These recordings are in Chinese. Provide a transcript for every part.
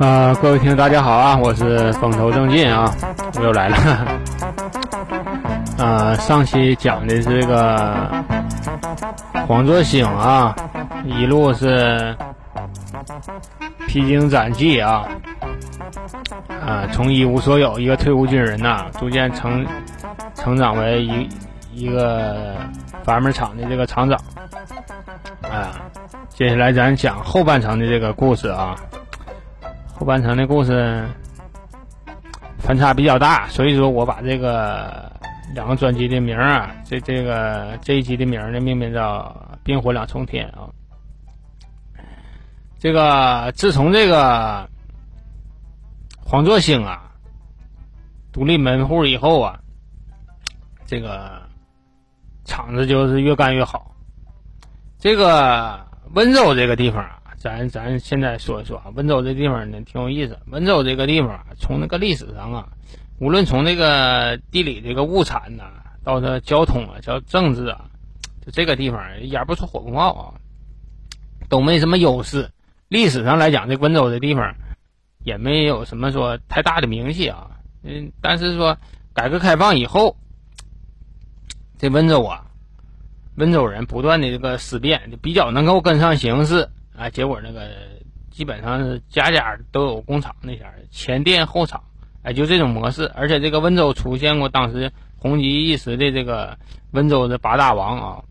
啊，各位听众大家好啊，我是风头正劲啊，我又来了。啊，上期讲的是这个黄作兴啊，一路是披荆斩棘啊，啊，从一无所有一个退伍军人呐，逐渐成成长为一一个阀门厂的这个厂长。接下来咱讲后半程的这个故事啊。后半程的故事反差比较大，所以说我把这个两个专辑的名啊，这这个这一集的名呢，命名叫《冰火两重天》啊。这个自从这个黄作兴啊独立门户以后啊，这个厂子就是越干越好。这个温州这个地方啊。咱咱现在说一说啊，温州这地方呢挺有意思。温州这个地方啊，从那个历史上啊，无论从这个地理这个物产呐，到这交通啊，叫政治啊，就这个地方烟不出火不冒啊，都没什么优势。历史上来讲，这温州这地方也没有什么说太大的名气啊。嗯，但是说改革开放以后，这温州啊，温州人不断的这个思辨，就比较能够跟上形势。啊，结果那个基本上是家家都有工厂那前前店后厂，哎，就这种模式。而且这个温州出现过当时红极一时的这个温州的八大王啊，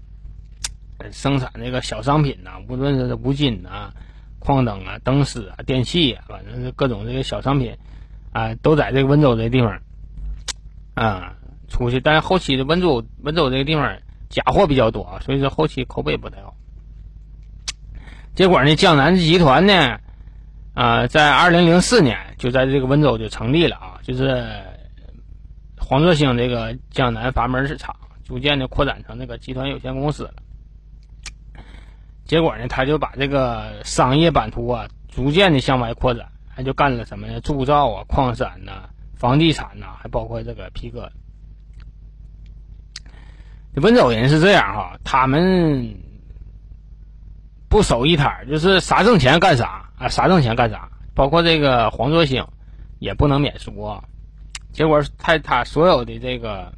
生产那个小商品呐，无论是五金呐、矿灯啊、灯丝啊、电器啊，反正是各种这个小商品啊，都在这个温州这地方啊出去。但是后期的温州温州这个地方假货比较多啊，所以说后期口碑不太好。结果呢，江南集团呢，啊，在二零零四年就在这个温州就成立了啊，就是黄作兴这个江南阀门市场，逐渐的扩展成这个集团有限公司了。结果呢，他就把这个商业版图啊，逐渐的向外扩展，他就干了什么呢？铸造啊、矿山呐、房地产呐，还包括这个皮革。温州人是这样哈，他们。不收一摊就是啥挣钱干啥啊，啥挣钱干啥。包括这个黄作兴，也不能免俗啊。结果他他所有的这个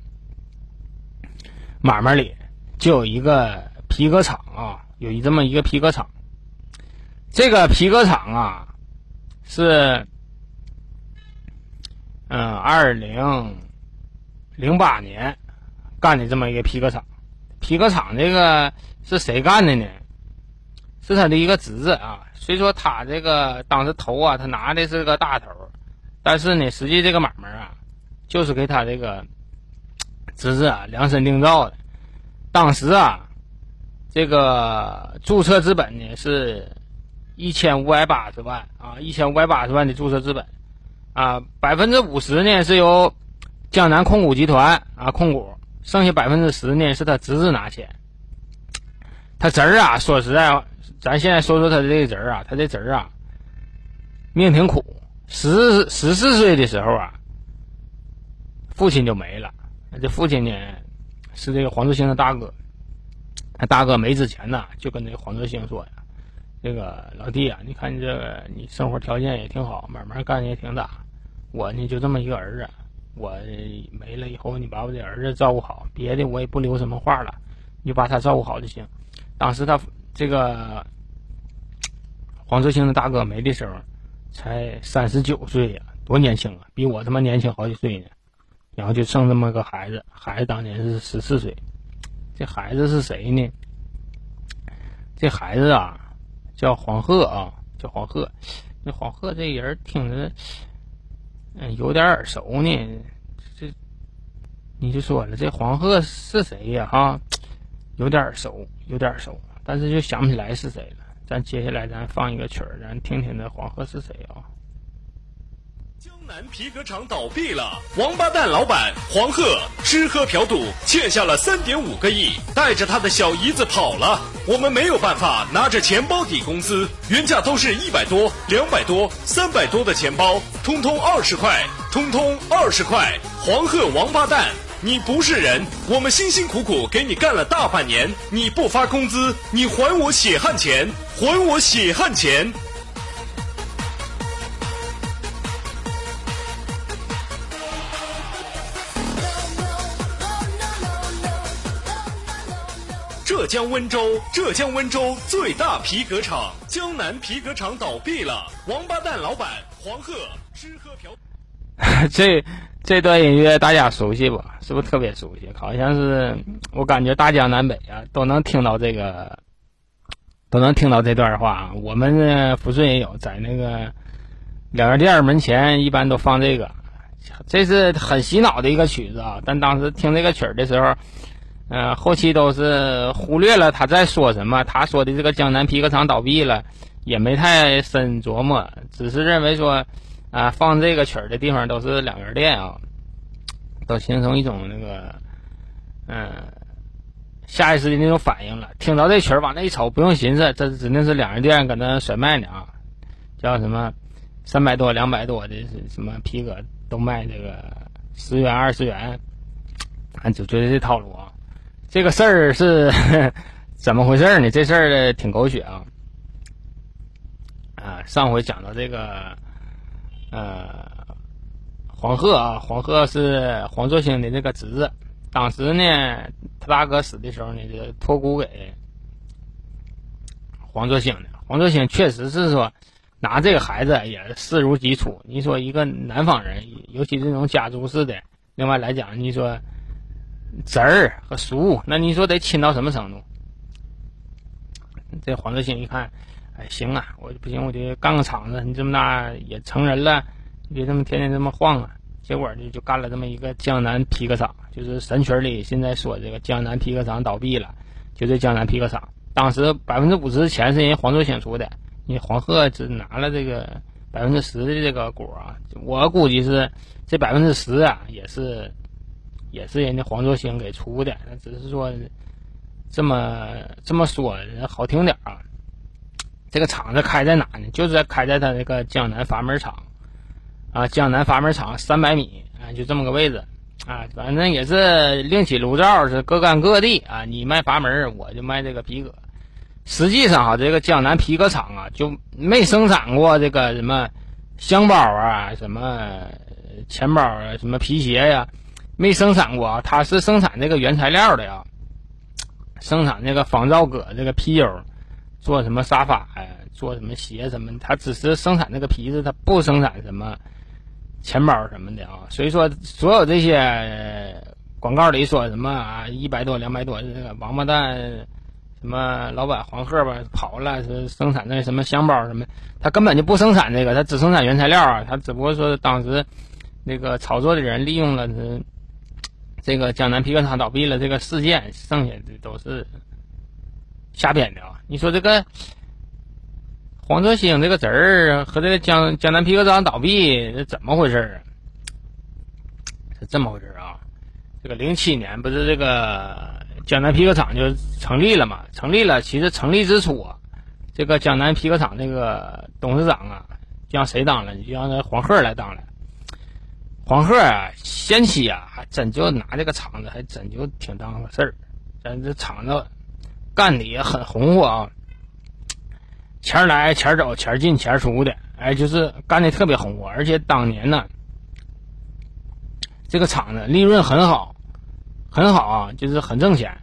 买卖里，就有一个皮革厂啊，有一这么一个皮革厂。这个皮革厂啊，是嗯，二零零八年干的这么一个皮革厂。皮革厂这个是谁干的呢？是他的一个侄子啊，虽说他这个当时头啊，他拿的是个大头，但是呢，实际这个买卖啊，就是给他这个侄子啊量身定造的。当时啊，这个注册资本呢是一千五百八十万啊，一千五百八十万的注册资本啊，百分之五十呢是由江南控股集团啊控股，剩下百分之十呢是他侄子拿钱。他侄儿啊，说实在话。咱现在说说他的这个侄儿啊，他这侄儿啊，命挺苦。十十四岁的时候啊，父亲就没了。这父亲呢，是这个黄作兴的大哥。他大哥没之前呢，就跟这个黄作兴说呀：“这个老弟啊，你看你这个你生活条件也挺好，慢慢干也挺大。我呢就这么一个儿子，我没了以后，你把我的儿子照顾好，别的我也不留什么话了，你就把他照顾好就行。”当时他。这个黄志兴的大哥没的时候，才三十九岁呀，多年轻啊，比我他妈年轻好几岁呢。然后就剩这么个孩子，孩子当年是十四岁。这孩子是谁呢？这孩子啊，叫黄鹤啊，叫黄鹤。那黄鹤这人听着，嗯，有点耳熟呢。这你就说了，这黄鹤是谁呀？哈，有点儿熟，有点儿熟。但是就想不起来是谁了。咱接下来咱放一个曲儿，咱听听这黄鹤是谁啊？江南皮革厂倒闭了，王八蛋老板黄鹤吃喝嫖赌欠下了三点五个亿，带着他的小姨子跑了。我们没有办法拿着钱包抵工资，原价都是一百多、两百多、三百多的钱包，通通二十块，通通二十块。黄鹤王八蛋。你不是人，我们辛辛苦苦给你干了大半年，你不发工资，你还我血汗钱，还我血汗钱！江温州，浙江温州最大皮革厂江南皮革厂倒闭了，王八蛋老板黄鹤吃喝嫖。这这段音乐大家熟悉不？是不是特别熟悉？好像是我感觉大江南北啊都能听到这个，都能听到这段话啊。我们呢抚顺也有，在那个两元店门前一般都放这个，这是很洗脑的一个曲子啊。但当时听这个曲儿的时候，呃，后期都是忽略了他在说什么。他说的这个江南皮革厂倒闭了，也没太深琢磨，只是认为说。啊，放这个曲儿的地方都是两元店啊，都形成一种那个，嗯，下意识的那种反应了。听到这曲儿往那一瞅，不用寻思，这指定是两元店搁那甩卖呢啊，叫什么三百多、两百多的什么皮革都卖这个十元、二十元，俺就觉得这套路啊。这个事儿是 怎么回事呢？这事儿挺狗血啊！啊，上回讲到这个。呃，黄鹤啊，黄鹤是黄作兴的这个侄子。当时呢，他大哥死的时候呢，就托孤给黄作兴的。黄作兴确实是说，拿这个孩子也视如己出。你说一个南方人，尤其这种家族式的，另外来讲，你说侄儿和叔，那你说得亲到什么程度？这黄志兴一看。哎，行啊，我不行，我就干个厂子。你这么大也成人了，你别这么天天这么晃啊。结果就就干了这么一个江南皮革厂，就是神曲里现在说这个江南皮革厂倒闭了，就这江南皮革厂。当时百分之五十的钱是人黄志兴出的，你黄鹤只拿了这个百分之十的这个股啊。我估计是这百分之十啊，也是也是人家黄作兴给出的，那只是说这么这么说好听点啊。这个厂子开在哪呢？就是在开在他那个江南阀门厂，啊，江南阀门厂三百米啊，就这么个位置，啊，反正也是另起炉灶，是各干各的啊。你卖阀门，我就卖这个皮革。实际上哈，这个江南皮革厂啊，就没生产过这个什么箱包啊、什么钱包啊、什么皮鞋呀，没生产过啊。它是生产这个原材料的呀，生产那个仿造革这个皮油。做什么沙发呀？做什么鞋什么？他只是生产那个皮子，他不生产什么钱包什么的啊。所以说，所有这些广告里说什么啊，一百多、两百多，这个王八蛋什么老板黄鹤吧跑了，是生产那什么箱包什么，他根本就不生产这个，他只生产原材料啊。他只不过说当时那个炒作的人利用了这个江南皮革厂倒闭了这个事件，剩下的都是。瞎编的啊！你说这个黄泽兴这个侄儿和这个江江南皮革厂倒闭，这怎么回事啊？是这么回事啊！这个零七年不是这个江南皮革厂就成立了嘛？成立了，其实成立之初，这个江南皮革厂这个董事长啊，就让谁当了？就让那黄鹤来当了。黄鹤啊，先期啊，还真就拿这个厂子，还真就挺当回事儿。咱这厂子。干的也很红火啊，钱来钱走，钱进钱出的，哎，就是干的特别红火。而且当年呢，这个厂子利润很好，很好啊，就是很挣钱。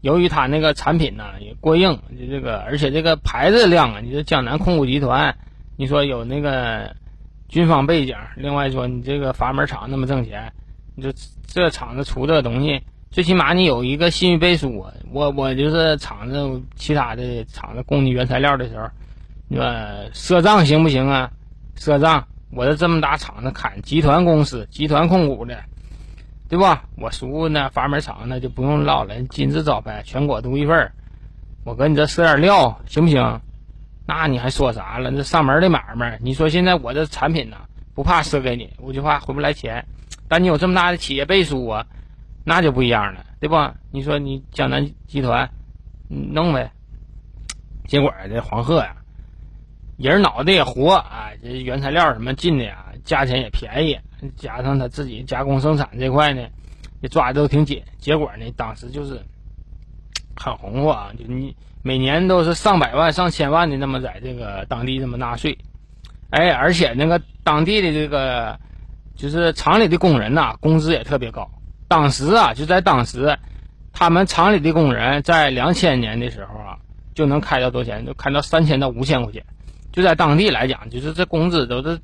由于他那个产品呢也过硬，就这个而且这个牌子亮啊，你说江南控股集团，你说有那个军方背景，另外说你这个阀门厂那么挣钱，你说这厂子出这东西。最起码你有一个信誉背书！我我就是厂子其他的厂子供你原材料的时候，你说赊账行不行啊？赊账，我这这么大厂子砍集团公司，集团控股的，对吧？我叔那阀门厂那就不用唠了，金字招牌，全国独一份我搁你这赊点料行不行？那你还说啥了？这上门的买卖，你说现在我这产品呢，不怕赊给你，我就怕回不来钱。但你有这么大的企业背书啊！那就不一样了，对不？你说你江南集团，弄呗。结果这黄鹤呀，人脑袋也活啊，这原材料什么进的呀，价钱也便宜，加上他自己加工生产这块呢，也抓的都挺紧。结果呢，当时就是很红火啊，就你每年都是上百万、上千万的那么在这个当地这么纳税。哎，而且那个当地的这个就是厂里的工人呐，工资也特别高。当时啊，就在当时，他们厂里的工人在两千年的时候啊，就能开到多少钱？就开到三千到五千块钱。就在当地来讲，就是这工资都是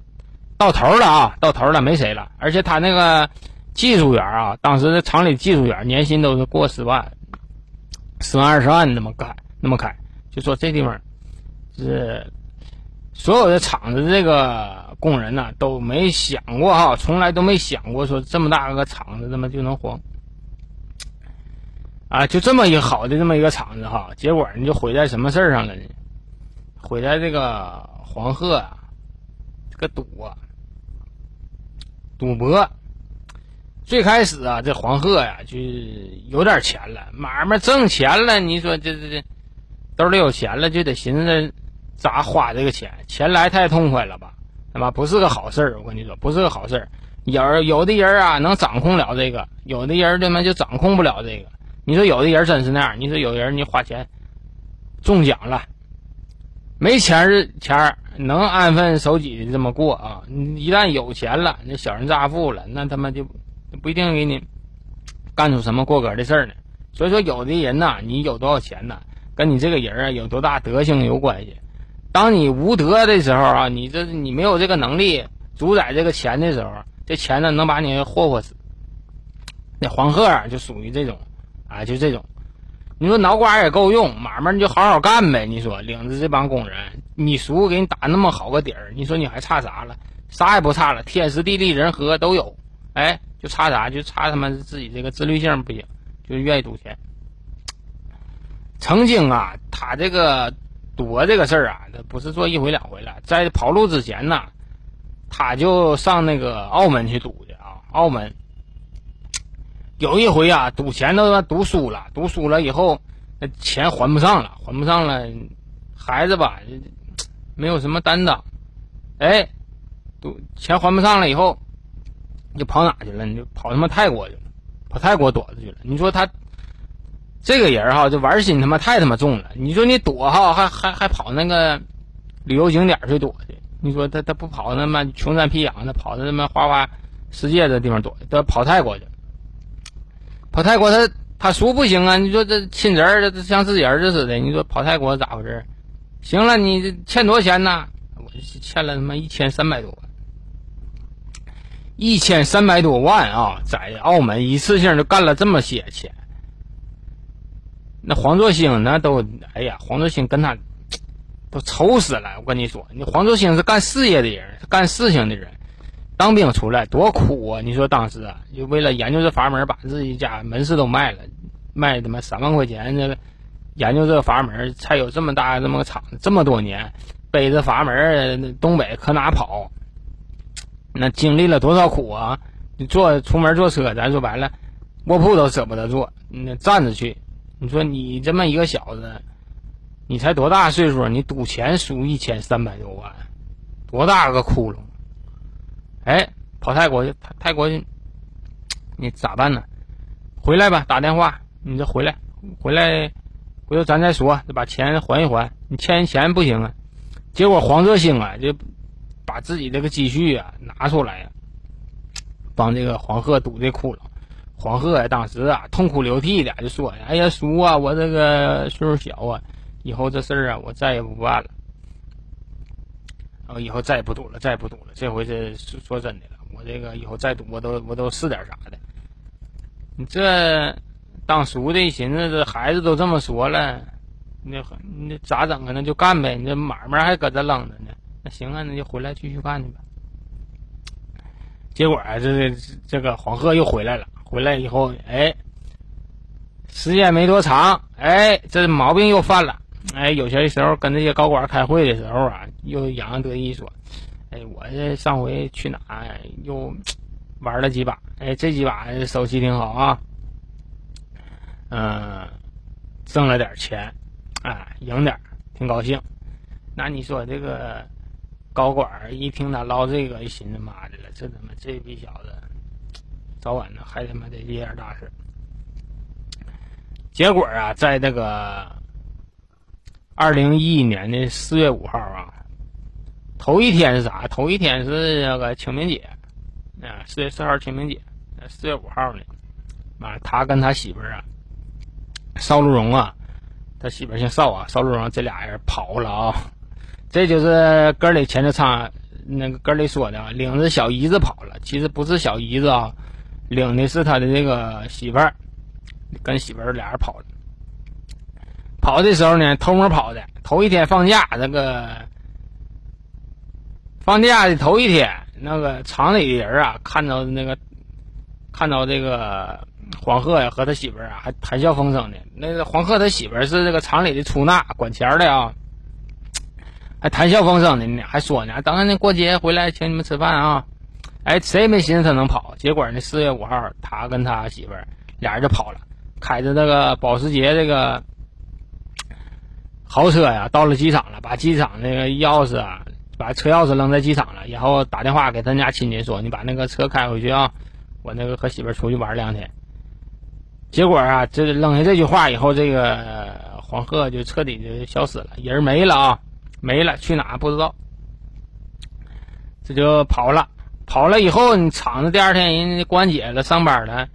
到头了啊，到头了，没谁了。而且他那个技术员啊，当时的厂里技术员年薪都是过十万、十万二十万那么开，那么开。就说这地方是。所有的厂子这个工人呢，都没想过哈，从来都没想过说这么大个厂子怎么就能黄啊？就这么一个好的这么一个厂子哈，结果你就毁在什么事儿上了呢？毁在这个黄鹤啊，这个赌啊，赌博。最开始啊，这黄鹤呀就有点钱了，买卖挣钱了，你说这这这兜里有钱了，就得寻思。咋花这个钱？钱来太痛快了吧？他妈不是个好事儿！我跟你说，不是个好事儿。有有的人啊，能掌控了这个；有的人他妈就掌控不了这个。你说有的人真是那样。你说有人你花钱中奖了，没钱儿钱儿能安分守己的这么过啊？一旦有钱了，那小人乍富了，那他妈就不一定给你干出什么过格的事儿呢。所以说，有的人呐，你有多少钱呢，跟你这个人啊有多大德行有关系。当你无德的时候啊，你这你没有这个能力主宰这个钱的时候，这钱呢能把你霍霍死。那黄鹤啊，就属于这种，啊，就这种。你说脑瓜也够用，买卖你就好好干呗。你说领着这帮工人，你叔给你打那么好个底儿，你说你还差啥了？啥也不差了，天时地利人和都有。哎，就差啥？就差他妈自己这个自律性不行，就愿意赌钱。曾经啊，他这个。赌博这个事儿啊，他不是做一回两回了。在跑路之前呢，他就上那个澳门去赌去啊。澳门有一回啊，赌钱都赌输了，赌输了以后，那钱还不上了，还不上了。孩子吧，没有什么担当，哎，赌钱还不上了以后，就跑哪去了？你就跑他妈泰国去了，跑泰国躲着去了。你说他？这个人哈，这玩心他妈太他妈重了。你说你躲哈，还还还跑那个旅游景点去躲去？你说他他不跑那么穷山僻壤的，跑他妈花花世界的地方躲，他跑泰国去。跑泰国他他叔不行啊！你说这亲侄儿这像自己儿子似的，你说跑泰国咋回事？行了，你欠多少钱呢？我欠了他妈一千三百多，一千三百多万啊！在澳门一次性就干了这么些钱。那黄作兴那都，哎呀，黄作兴跟他都愁死了。我跟你说，你黄作兴是干事业的人，是干事情的人，当兵出来多苦啊！你说当时啊，就为了研究这阀门，把自己家门市都卖了，卖他妈三万块钱，这个研究这个阀门，才有这么大这么个厂，这么多年背着阀门东北可哪跑？那经历了多少苦啊！你坐出门坐车，咱说白了，卧铺都舍不得坐，那站着去。你说你这么一个小子，你才多大岁数？你赌钱输一千三百多万，多大个窟窿？哎，跑泰国去，泰泰国去，你咋办呢？回来吧，打电话，你这回来，回来，回头咱再说，把钱还一还。你欠人钱不行啊。结果黄泽兴啊，就把自己这个积蓄啊拿出来，帮这个黄鹤堵这窟窿。黄鹤，当时啊，痛哭流涕的就说：“哎呀，叔啊，我这个岁数小啊，以后这事儿啊，我再也不办了。然后以后再也不赌了，再也不赌了。这回是说真的了，我这个以后再赌，我都我都试点啥的。你这当叔的寻思，这孩子都这么说了，那那咋整啊？那就干呗。你这买卖还搁这扔着呢，那行啊，那就回来继续干去吧。结果啊，这这这个黄鹤又回来了。”回来以后，哎，时间没多长，哎，这毛病又犯了。哎，有些时候跟这些高管开会的时候啊，又洋洋得意说：“哎，我这上回去哪又玩了几把，哎，这几把手气挺好啊，嗯，挣了点钱，哎，赢点，挺高兴。那你说这个高管一听他唠这个，一寻思妈的了，这他妈这逼小子。”早晚呢还他妈得惹点大事。结果啊，在这个二零一一年的四月五号啊，头一天是啥？头一天是那个清明节啊，四月四号清明节，四月五号呢，妈，他跟他媳妇儿啊，邵路荣啊，他媳妇儿姓邵啊，邵路荣这俩人跑了啊，这就是歌里前头唱那个歌里说的，领着小姨子跑了，其实不是小姨子啊，领的是他的这个媳妇儿。跟媳妇儿俩人跑的，跑的时候呢，偷摸跑的。头一天放假，那个放假的头一天，那个厂里的人啊，看到那个看到这个黄鹤呀和他媳妇儿啊，还谈笑风生的。那个黄鹤他媳妇儿是这个厂里的出纳，管钱的啊，还谈笑风生的呢，还说呢，等那过节回来请你们吃饭啊。哎，谁也没寻思他能跑，结果呢，四月五号，他跟他媳妇儿俩人就跑了。开着那个保时捷这个豪车呀，到了机场了，把机场那个钥匙啊，把车钥匙扔在机场了，然后打电话给他家亲戚说：“你把那个车开回去啊，我那个和媳妇出去玩两天。”结果啊，这扔下这句话以后，这个黄鹤就彻底就消失了，人没了啊，没了，去哪不知道，这就跑了。跑了以后，你厂子第二天人家关节了，上班了，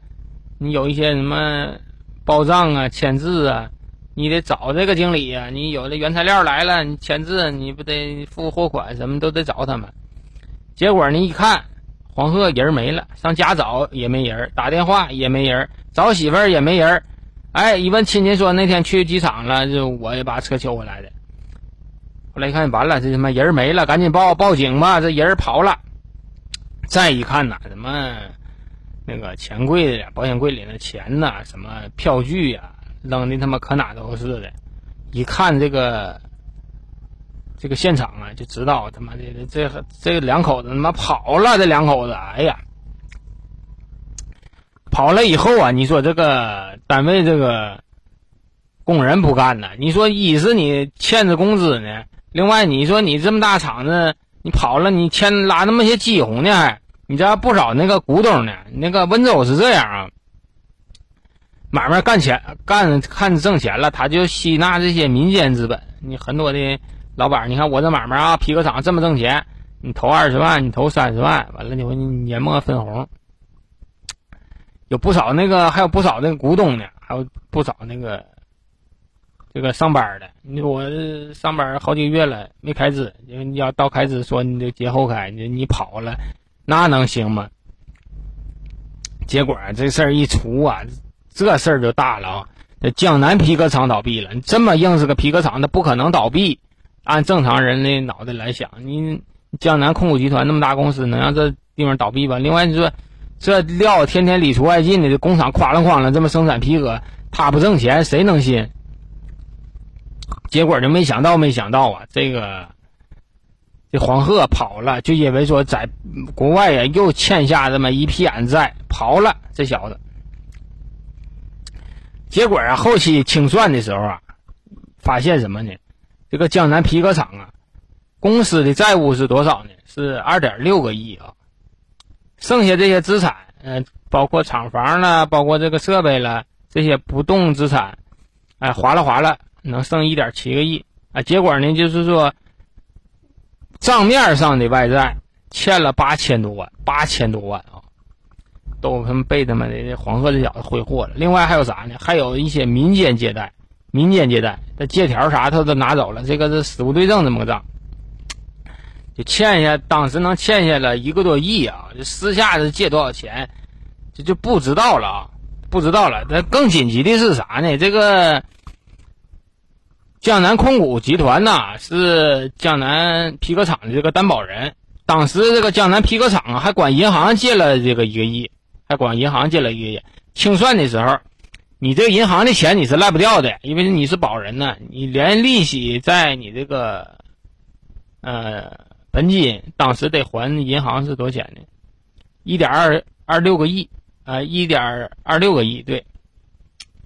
你有一些什么？报账啊，签字啊，你得找这个经理呀。你有的原材料来了，你签字，你不得付货款，什么都得找他们。结果呢，一看黄鹤人没了，上家找也没人，打电话也没人，找媳妇也没人。哎，一问亲戚说那天去机场了，就我也把车求回来的。后来一看完了，这他妈人没了，赶紧报报警吧，这人跑了。再一看呐，什么？那个钱柜的保险柜里的钱呐，什么票据呀，扔的他妈可哪都是的。一看这个这个现场啊，就知道他妈的这这两口子他妈跑了。这两口子，哎呀，跑了以后啊，你说这个单位这个工人不干呢？你说一是你欠着工资呢，另外你说你这么大厂子，你跑了，你欠拉那么些饥红呢还？你知道不少那个股东呢？那个温州是这样啊，买卖干钱干看挣钱了，他就吸纳这些民间资本。你很多的老板，你看我这买卖啊，皮革厂这么挣钱，你投二十万，你投三十万，完了你你年末分红，有不少那个还有不少那个股东呢，还有不少那个这个上班的。你说我上班好几个月了没开支，你要到开支说你就节后开，你你跑了。那能行吗？结果这事儿一出啊，这事儿就大了啊！这江南皮革厂倒闭了，你这么硬是个皮革厂，它不可能倒闭。按正常人的脑袋来想，你江南控股集团那么大公司，能让这地方倒闭吧？另外你说，这料天天里出外进的，这工厂哐啷哐啷这么生产皮革，他不挣钱，谁能信？结果就没想到，没想到啊，这个这。黄鹤跑了，就因为说在国外呀，又欠下这么一屁眼债，跑了。这小子，结果啊，后期清算的时候啊，发现什么呢？这个江南皮革厂啊，公司的债务是多少呢？是二点六个亿啊。剩下这些资产，嗯，包括厂房了，包括这个设备了，这些不动资产，哎，划拉划拉，能剩一点七个亿啊。结果呢，就是说。账面上的外债欠了八千多万，八千多万啊，都他妈被他妈的黄鹤这小子挥霍了。另外还有啥呢？还有一些民间借贷，民间借贷，这借条啥他都拿走了。这个是死无对证这么个账，就欠下，当时能欠下了一个多亿啊。这私下是借多少钱，这就不知道了啊，不知道了。那更紧急的是啥呢？这个。江南控股集团呐，是江南皮革厂的这个担保人。当时这个江南皮革厂还管银行借了这个一个亿，还管银行借了一个亿。清算的时候，你这个银行的钱你是赖不掉的，因为你是保人呢。你连利息在你这个呃本金，当时得还银行是多少钱呢？一点二二六个亿啊，一点二六个亿，对，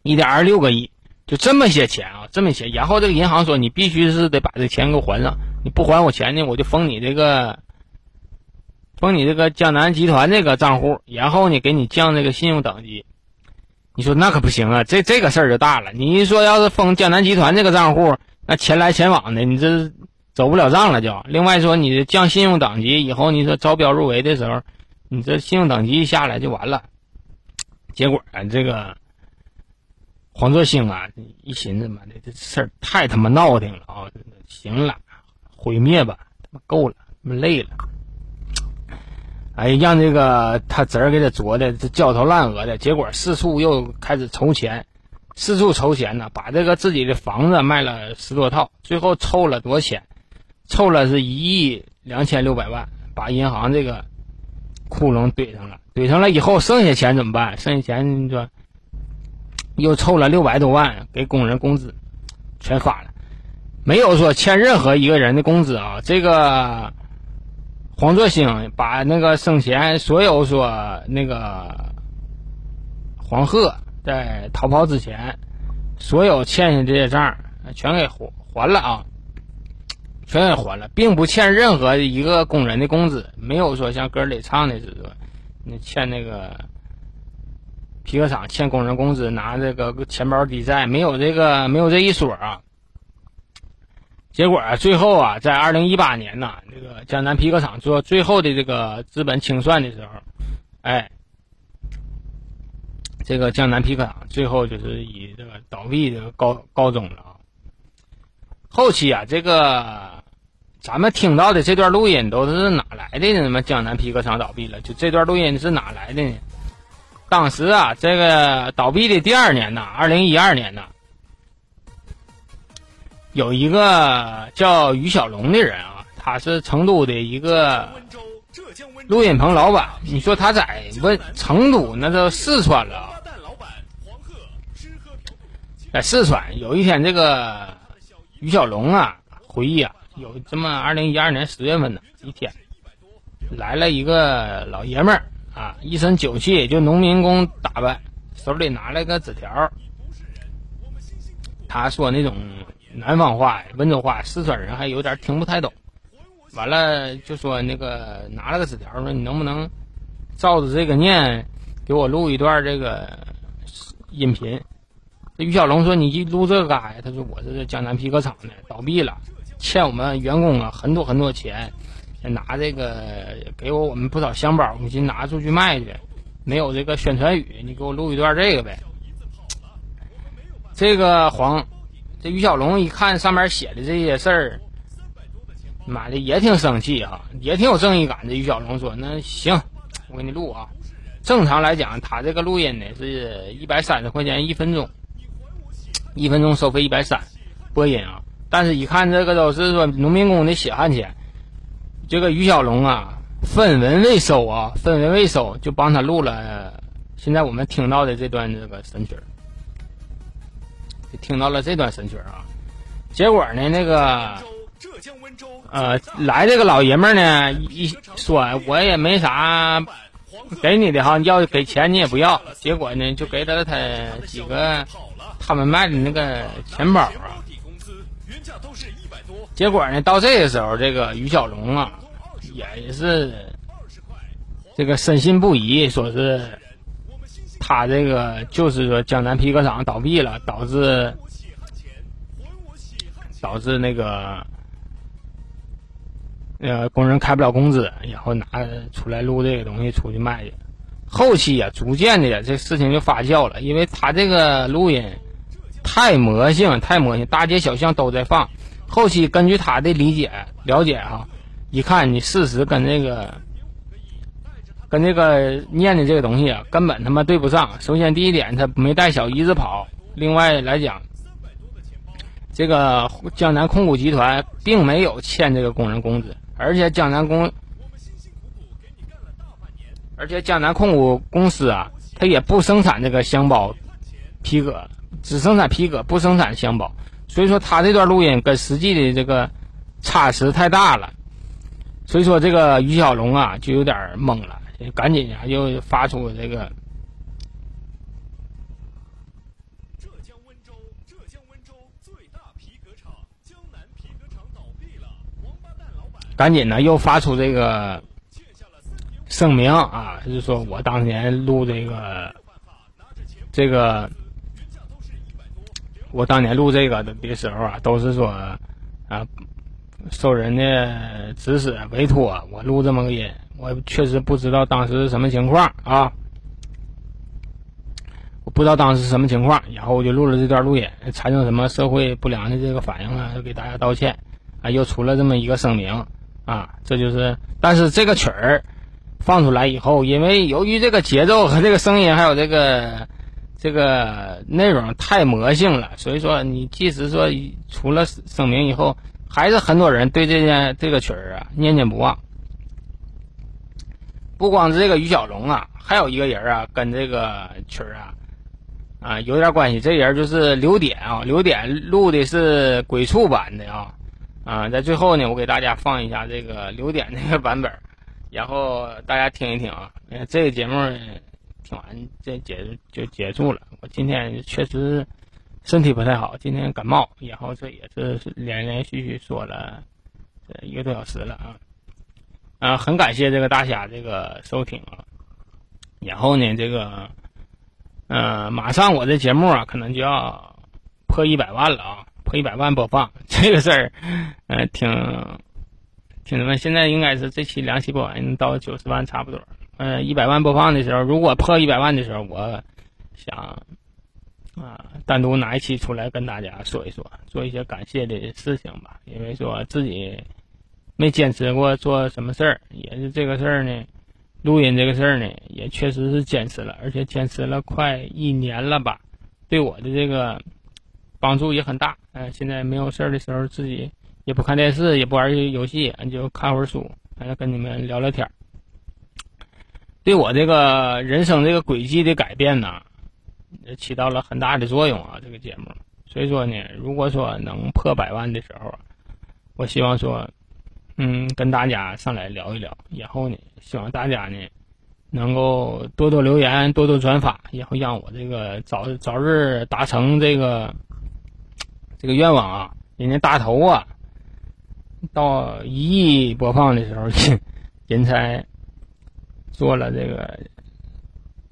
一点二六个亿。就这么些钱啊，这么些，然后这个银行说你必须是得把这钱给我还上，你不还我钱呢，我就封你这个封你这个江南集团这个账户，然后呢给你降这个信用等级。你说那可不行啊，这这个事儿就大了。你一说要是封江南集团这个账户，那钱来钱往的，你这走不了账了就。另外说你降信用等级以后，你说招标入围的时候，你这信用等级一下来就完了。结果啊，这个黄作兴啊，一寻思妈的这事儿太他妈闹腾了啊！行了，毁灭吧，他妈够了，他妈累了。哎，让这个他侄儿给他琢的这焦头烂额的，结果四处又开始筹钱，四处筹钱呢，把这个自己的房子卖了十多套，最后凑了多少钱？凑了是一亿两千六百万，把银行这个窟窿怼上了。怼上了以后，剩下钱怎么办？剩下钱你说又凑了六百多万给工人工资，全发了，没有说欠任何一个人的工资啊，这个。黄作兴把那个生前所有说那个黄鹤在逃跑之前所有欠下这些账全给还还了啊，全给还了，并不欠任何一个工人的工资，没有说像歌里唱的似的那欠那个皮革厂欠工人工资拿这个钱包抵债，没有这个没有这一说啊。结果啊，最后啊，在二零一八年呢，这个江南皮革厂做最后的这个资本清算的时候，哎，这个江南皮革厂最后就是以这个倒闭这个告告终了啊。后期啊，这个咱们听到的这段录音都是哪来的呢？什么江南皮革厂倒闭了？就这段录音是哪来的呢？当时啊，这个倒闭的第二年呢，二零一二年呢。有一个叫于小龙的人啊，他是成都的一个录音棚老板。你说他在问成都，那都四川了。在四川，有一天这个于小龙啊回忆啊，有这么二零一二年十月份的一天，来了一个老爷们儿啊，一身酒气，就农民工打扮，手里拿了个纸条。他说那种。南方话、温州话，四川人还有点听不太懂。完了就说那个拿了个纸条，说你能不能照着这个念，给我录一段这个音频。这于小龙说：“你录这干啥呀？”他说：“我这是江南皮革厂的，倒闭了，欠我们员工啊很多很多钱，先拿这个给我我们不少香包，我寻拿出去卖去，没有这个宣传语，你给我录一段这个呗。”这个黄。这于小龙一看上面写的这些事儿，妈的也挺生气哈，也挺有正义感。这于小龙说：“那行，我给你录啊。正常来讲，他这个录音呢是一百三十块钱一分钟，一分钟收费一百三，播音啊。但是一看这个都是说农民工的血汗钱，这个于小龙啊，分文未收啊，分文未收，就帮他录了现在我们听到的这段这个神曲儿。”听到了这段神曲啊，结果呢，那个呃，来这个老爷们呢，一说我也没啥给你的哈，要给钱你也不要，结果呢，就给了他几个他们卖的那个钱包啊。结果呢，到这个时候，这个于小龙啊，也是这个深信不疑，说是。他这个就是说，江南皮革厂倒闭了，导致导致那个呃工人开不了工资，然后拿出来录这个东西出去卖去。后期呀，逐渐的这事情就发酵了，因为他这个录音太魔性，太魔性，大街小巷都在放。后期根据他的理解了解哈，一看你事实跟那个。跟这个念的这个东西啊，根本他妈对不上。首先，第一点，他没带小姨子跑；另外来讲，这个江南控股集团并没有欠这个工人工资，而且江南工，而且江南控股公司啊，它也不生产这个箱包皮革，只生产皮革，不生产箱包。所以说，他这段录音跟实际的这个差池太大了。所以说，这个于小龙啊，就有点懵了。赶紧呀，又发出这个。浙江温州，浙江温州最大皮革厂江南皮革厂倒闭了，王八蛋老板。赶紧呢，又发出这个声明啊，就是说我当年录这个这个，我当年录这个的的时候啊，都是说啊，受人的指使委托，我录这么个音，我确实不知道当时是什么情况啊，我不知道当时什么情况，然后我就录了这段录音，产生什么社会不良的这个反应啊，就给大家道歉啊，又出了这么一个声明啊，这就是，但是这个曲儿。放出来以后，因为由于这个节奏和这个声音，还有这个这个内容太魔性了，所以说你即使说出了声明以后，还是很多人对这件这个曲儿啊念念不忘。不光是这个于小龙啊，还有一个人啊跟这个曲儿啊啊有点关系，这人就是刘典啊，刘典录的是鬼畜版的啊啊，在最后呢，我给大家放一下这个刘典那个版本。然后大家听一听啊，这个节目听完这结就结束了。我今天确实身体不太好，今天感冒，然后这也是连连续续说了一个多小时了啊。啊，很感谢这个大侠这个收听啊。然后呢，这个呃，马上我的节目啊，可能就要破一百万了啊，破一百万播放 这个事儿，呃，挺。兄弟们，现在应该是这期两期播完到九十万差不多。嗯，一百万播放的时候，如果破一百万的时候，我想啊，单独拿一期出来跟大家说一说，做一些感谢的事情吧。因为说自己没坚持过做什么事儿，也是这个事儿呢，录音这个事儿呢，也确实是坚持了，而且坚持了快一年了吧，对我的这个帮助也很大。嗯，现在没有事儿的时候，自己。也不看电视，也不玩游戏，就看会儿书，还跟你们聊聊天儿对我这个人生这个轨迹的改变呢，起到了很大的作用啊。这个节目，所以说呢，如果说能破百万的时候，我希望说，嗯，跟大家上来聊一聊。然后呢，希望大家呢，能够多多留言，多多转发，然后让我这个早早日达成这个这个愿望啊。人家大头啊。到一亿播放的时候，人才做了这个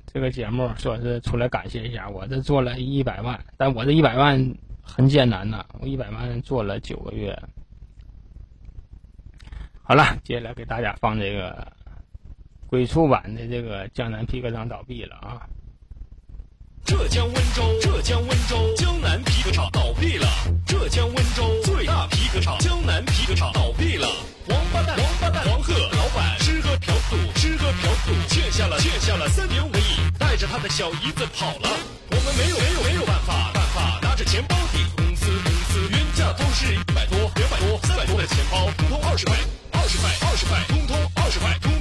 这个节目，说是出来感谢一下。我这做了一百万，但我这一百万很艰难呐，我一百万做了九个月。好了，接下来给大家放这个鬼畜版的这个江南皮革厂倒闭了啊。浙江温州，浙江温州江南皮革厂倒闭了。浙江温州最大皮革厂江南皮革厂倒闭了。王八蛋，王八蛋，黄鹤老板吃喝嫖赌，吃喝嫖赌，欠下了欠下了三点五个亿，带着他的小姨子跑了。我们没有没有没有办法办法，拿着钱包抵公司公司，原价都是一百多、两百多、三百多的钱包，通通二十块，二十块，二十块。通通二十块。通